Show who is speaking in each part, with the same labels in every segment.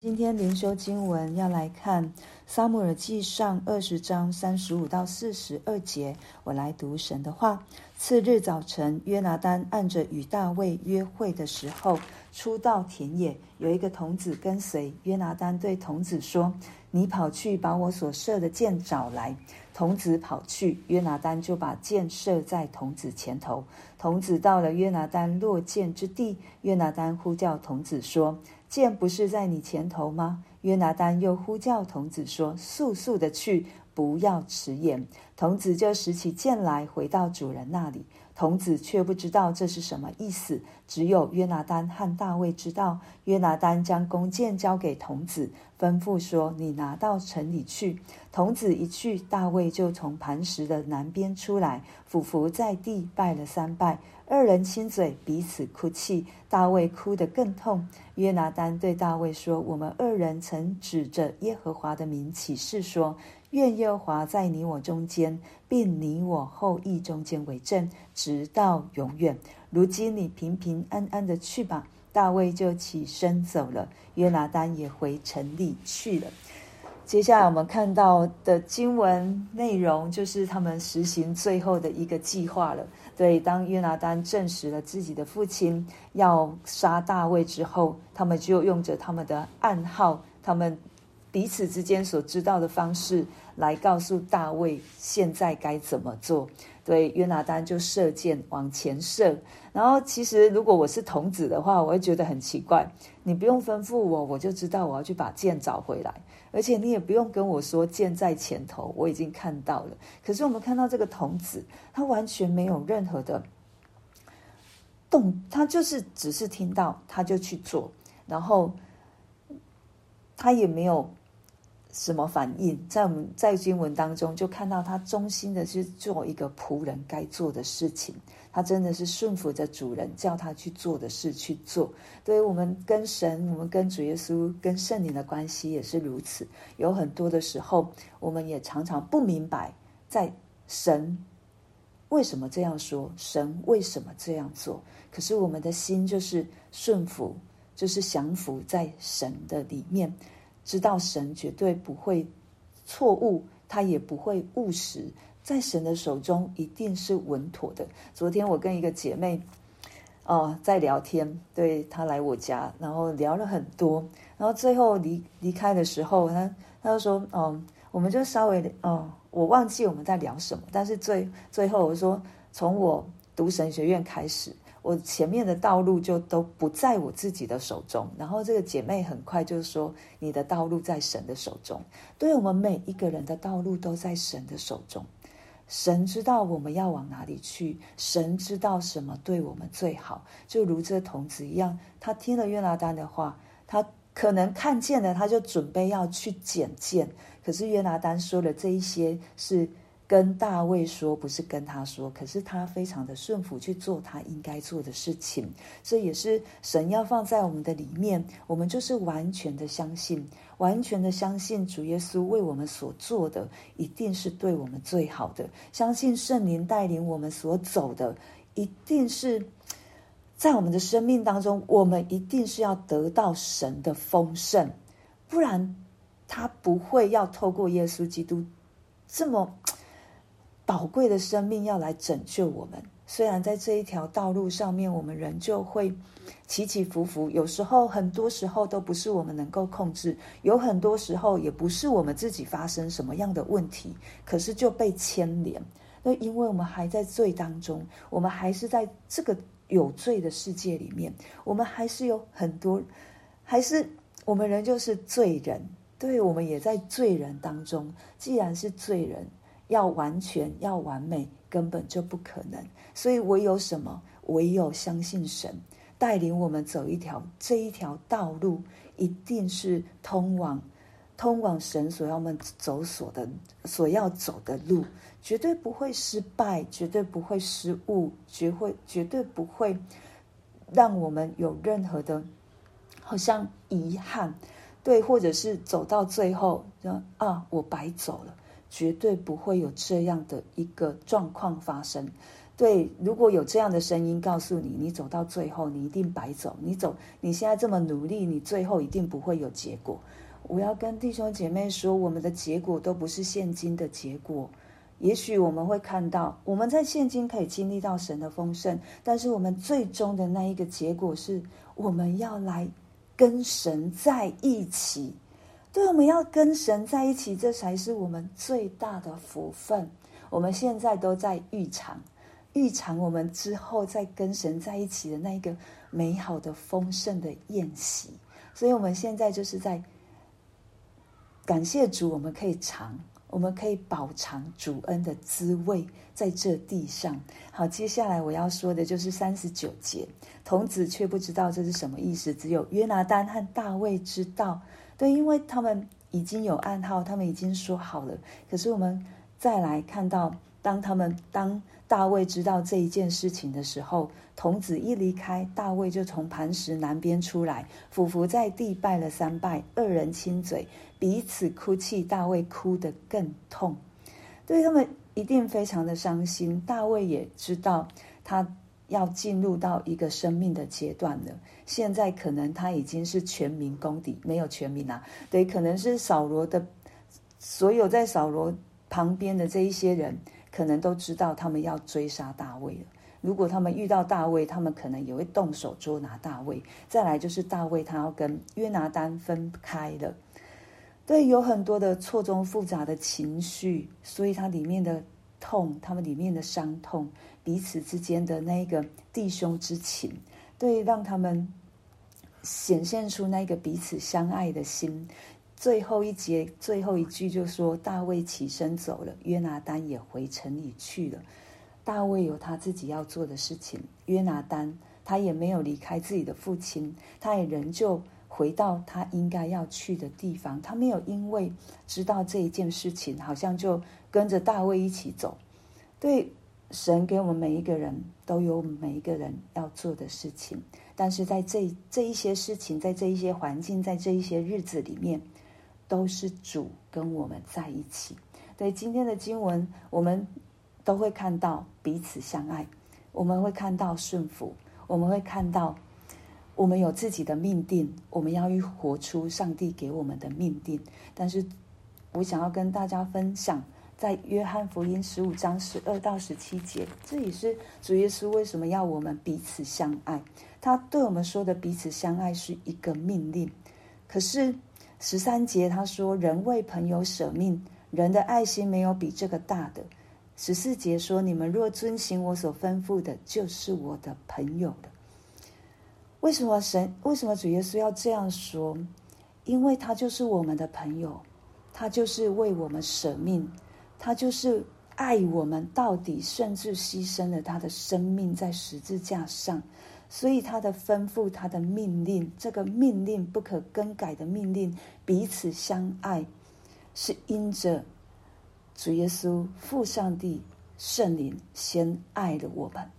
Speaker 1: 今天灵修经文要来看《撒母耳记上》二十章三十五到四十二节，我来读神的话。次日早晨，约拿丹按着与大卫约会的时候，出到田野，有一个童子跟随。约拿丹对童子说：“你跑去把我所射的箭找来。”童子跑去，约拿丹就把箭射在童子前头。童子到了约拿丹落箭之地，约拿丹呼叫童子说：箭不是在你前头吗？约拿丹又呼叫童子说：“速速的去，不要迟延。”童子就拾起箭来，回到主人那里。童子却不知道这是什么意思，只有约拿单和大卫知道。约拿单将弓箭交给童子，吩咐说：“你拿到城里去。”童子一去，大卫就从磐石的南边出来，俯伏在地，拜了三拜。二人亲嘴，彼此哭泣。大卫哭得更痛。约拿单对大卫说：“我们二人曾指着耶和华的名起誓说，愿耶和华在你我中间，并你我后裔中间为证，直到永远。如今你平平安安的去吧。”大卫就起身走了，约拿单也回城里去了。接下来我们看到的经文内容，就是他们实行最后的一个计划了。对，当约拿单证实了自己的父亲要杀大卫之后，他们就用着他们的暗号，他们彼此之间所知道的方式来告诉大卫现在该怎么做。对，约拿单就射箭往前射。然后，其实如果我是童子的话，我会觉得很奇怪。你不用吩咐我，我就知道我要去把箭找回来。而且你也不用跟我说箭在前头，我已经看到了。可是我们看到这个童子，他完全没有任何的动，他就是只是听到，他就去做，然后他也没有什么反应。在我们在经文当中就看到他忠心的去做一个仆人该做的事情。他真的是顺服着主人叫他去做的事去做。对于我们跟神、我们跟主耶稣、跟圣灵的关系也是如此。有很多的时候，我们也常常不明白，在神为什么这样说，神为什么这样做。可是我们的心就是顺服，就是降服在神的里面，知道神绝对不会错误，他也不会误时。在神的手中一定是稳妥的。昨天我跟一个姐妹，哦，在聊天，对，她来我家，然后聊了很多，然后最后离离开的时候，她她就说，哦，我们就稍微，哦，我忘记我们在聊什么，但是最最后我说，从我读神学院开始，我前面的道路就都不在我自己的手中。然后这个姐妹很快就说，你的道路在神的手中。对，我们每一个人的道路都在神的手中。神知道我们要往哪里去，神知道什么对我们最好，就如这童子一样，他听了约拿单的话，他可能看见了，他就准备要去捡剑，可是约拿单说的这一些是。跟大卫说，不是跟他说，可是他非常的顺服去做他应该做的事情，这也是神要放在我们的里面。我们就是完全的相信，完全的相信主耶稣为我们所做的一定是对我们最好的，相信圣灵带领我们所走的一定是在我们的生命当中，我们一定是要得到神的丰盛，不然他不会要透过耶稣基督这么。宝贵的生命要来拯救我们，虽然在这一条道路上面，我们仍旧会起起伏伏，有时候，很多时候都不是我们能够控制，有很多时候也不是我们自己发生什么样的问题，可是就被牵连。那因为我们还在罪当中，我们还是在这个有罪的世界里面，我们还是有很多，还是我们仍旧是罪人，对，我们也在罪人当中。既然是罪人。要完全要完美，根本就不可能。所以唯有什么？唯有相信神带领我们走一条这一条道路，一定是通往通往神所要我们走所的所要走的路，绝对不会失败，绝对不会失误，绝会绝对不会让我们有任何的，好像遗憾，对，或者是走到最后，啊，我白走了。绝对不会有这样的一个状况发生。对，如果有这样的声音告诉你，你走到最后，你一定白走。你走，你现在这么努力，你最后一定不会有结果。我要跟弟兄姐妹说，我们的结果都不是现今的结果。也许我们会看到，我们在现今可以经历到神的丰盛，但是我们最终的那一个结果是，我们要来跟神在一起。对，我们要跟神在一起，这才是我们最大的福分。我们现在都在预尝。预尝我们之后再跟神在一起的那一个美好的丰盛的宴席，所以我们现在就是在感谢主，我们可以尝，我们可以饱尝主恩的滋味在这地上。好，接下来我要说的就是三十九节，童子却不知道这是什么意思，只有约拿单和大卫知道。对，因为他们已经有暗号，他们已经说好了。可是我们再来看到，当他们当。大卫知道这一件事情的时候，童子一离开，大卫就从磐石南边出来，俯伏在地拜了三拜，二人亲嘴，彼此哭泣。大卫哭得更痛，对他们一定非常的伤心。大卫也知道他要进入到一个生命的阶段了，现在可能他已经是全民公敌，没有全民啊，对，可能是扫罗的所有在扫罗旁边的这一些人。可能都知道他们要追杀大卫了。如果他们遇到大卫，他们可能也会动手捉拿大卫。再来就是大卫，他要跟约拿单分开了。对，有很多的错综复杂的情绪，所以他里面的痛，他们里面的伤痛，彼此之间的那个弟兄之情，对，让他们显现出那个彼此相爱的心。最后一节最后一句就说：“大卫起身走了，约拿单也回城里去了。大卫有他自己要做的事情，约拿单他也没有离开自己的父亲，他也仍旧回到他应该要去的地方。他没有因为知道这一件事情，好像就跟着大卫一起走。对，神给我们每一个人都有每一个人要做的事情，但是在这这一些事情，在这一些环境，在这一些日子里面。”都是主跟我们在一起。对今天的经文，我们都会看到彼此相爱，我们会看到顺服，我们会看到我们有自己的命定，我们要去活出上帝给我们的命定。但是，我想要跟大家分享，在约翰福音十五章十二到十七节，这也是主耶稣为什么要我们彼此相爱？他对我们说的彼此相爱是一个命令，可是。十三节他说：“人为朋友舍命，人的爱心没有比这个大的。”十四节说：“你们若遵行我所吩咐的，就是我的朋友了。”为什么神？为什么主耶稣要这样说？因为他就是我们的朋友，他就是为我们舍命，他就是爱我们到底，甚至牺牲了他的生命在十字架上。所以他的吩咐，他的命令，这个命令不可更改的命令，彼此相爱，是因着主耶稣父上帝圣灵先爱了我们，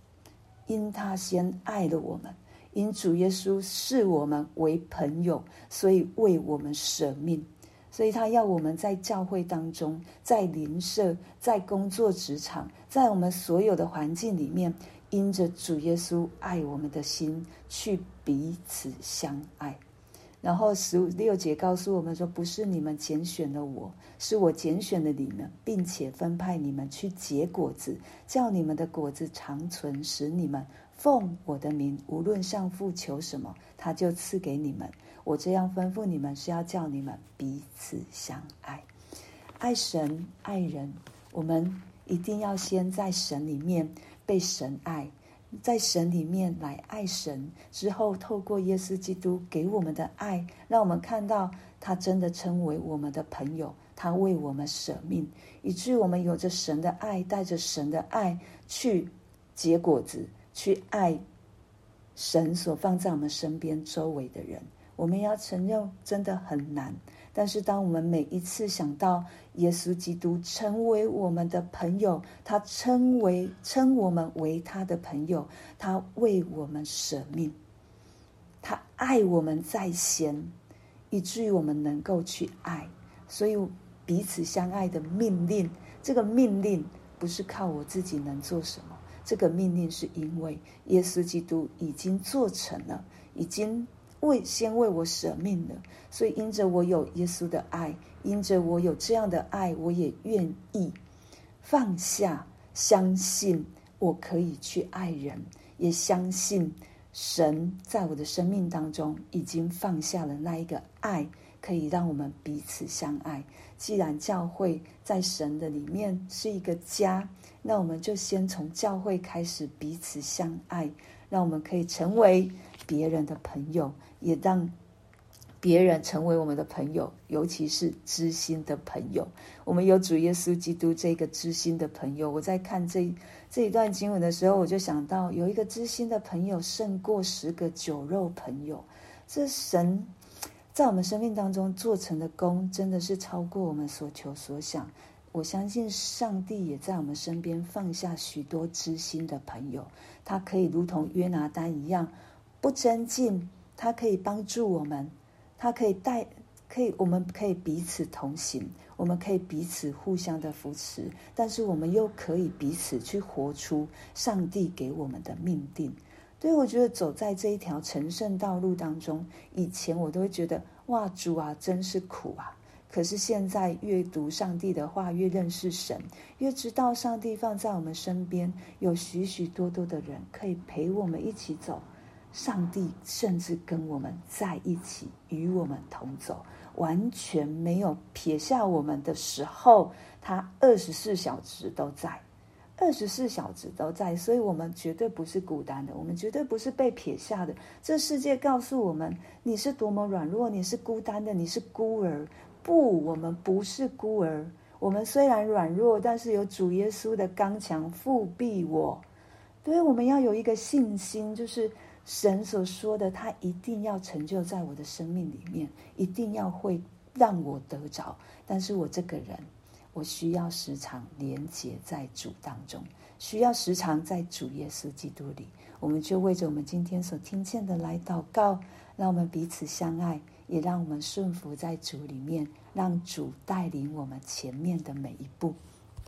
Speaker 1: 因他先爱了我们，因主耶稣视我们为朋友，所以为我们舍命。所以他要我们在教会当中，在邻舍，在工作职场，在我们所有的环境里面。因着主耶稣爱我们的心，去彼此相爱。然后十六节告诉我们说：“不是你们拣选了我，是我拣选了你们，并且分派你们去结果子，叫你们的果子长存，使你们奉我的名，无论向父求什么，他就赐给你们。我这样吩咐你们，是要叫你们彼此相爱，爱神爱人。我们一定要先在神里面。”被神爱，在神里面来爱神之后，透过耶稣基督给我们的爱，让我们看到他真的称为我们的朋友，他为我们舍命，以至于我们有着神的爱，带着神的爱去结果子，去爱神所放在我们身边周围的人。我们要承认，真的很难。但是，当我们每一次想到耶稣基督成为我们的朋友，他称为称我们为他的朋友，他为我们舍命，他爱我们在先，以至于我们能够去爱。所以，彼此相爱的命令，这个命令不是靠我自己能做什么，这个命令是因为耶稣基督已经做成了，已经为先为我舍命了。所以因着我有耶稣的爱，因着我有这样的爱，我也愿意放下，相信我可以去爱人，也相信神在我的生命当中已经放下了那一个爱。可以让我们彼此相爱。既然教会在神的里面是一个家，那我们就先从教会开始彼此相爱，让我们可以成为别人的朋友，也让别人成为我们的朋友，尤其是知心的朋友。我们有主耶稣基督这个知心的朋友。我在看这这一段经文的时候，我就想到有一个知心的朋友胜过十个酒肉朋友。这神。在我们生命当中做成的功，真的是超过我们所求所想。我相信上帝也在我们身边放下许多知心的朋友，他可以如同约拿单一样，不增进，他可以帮助我们，他可以带，可以，我们可以彼此同行，我们可以彼此互相的扶持，但是我们又可以彼此去活出上帝给我们的命定。对，我觉得走在这一条成圣道路当中，以前我都会觉得哇，主啊，真是苦啊！可是现在越读上帝的话，越认识神，越知道上帝放在我们身边有许许多多的人可以陪我们一起走。上帝甚至跟我们在一起，与我们同走，完全没有撇下我们的时候，他二十四小时都在。二十四小时都在，所以我们绝对不是孤单的，我们绝对不是被撇下的。这世界告诉我们，你是多么软弱，你是孤单的，你是孤儿。不，我们不是孤儿。我们虽然软弱，但是有主耶稣的刚强覆庇我。所以我们要有一个信心，就是神所说的，他一定要成就在我的生命里面，一定要会让我得着。但是我这个人。我需要时常连结在主当中，需要时常在主耶稣基督里。我们就为着我们今天所听见的来祷告，让我们彼此相爱，也让我们顺服在主里面，让主带领我们前面的每一步。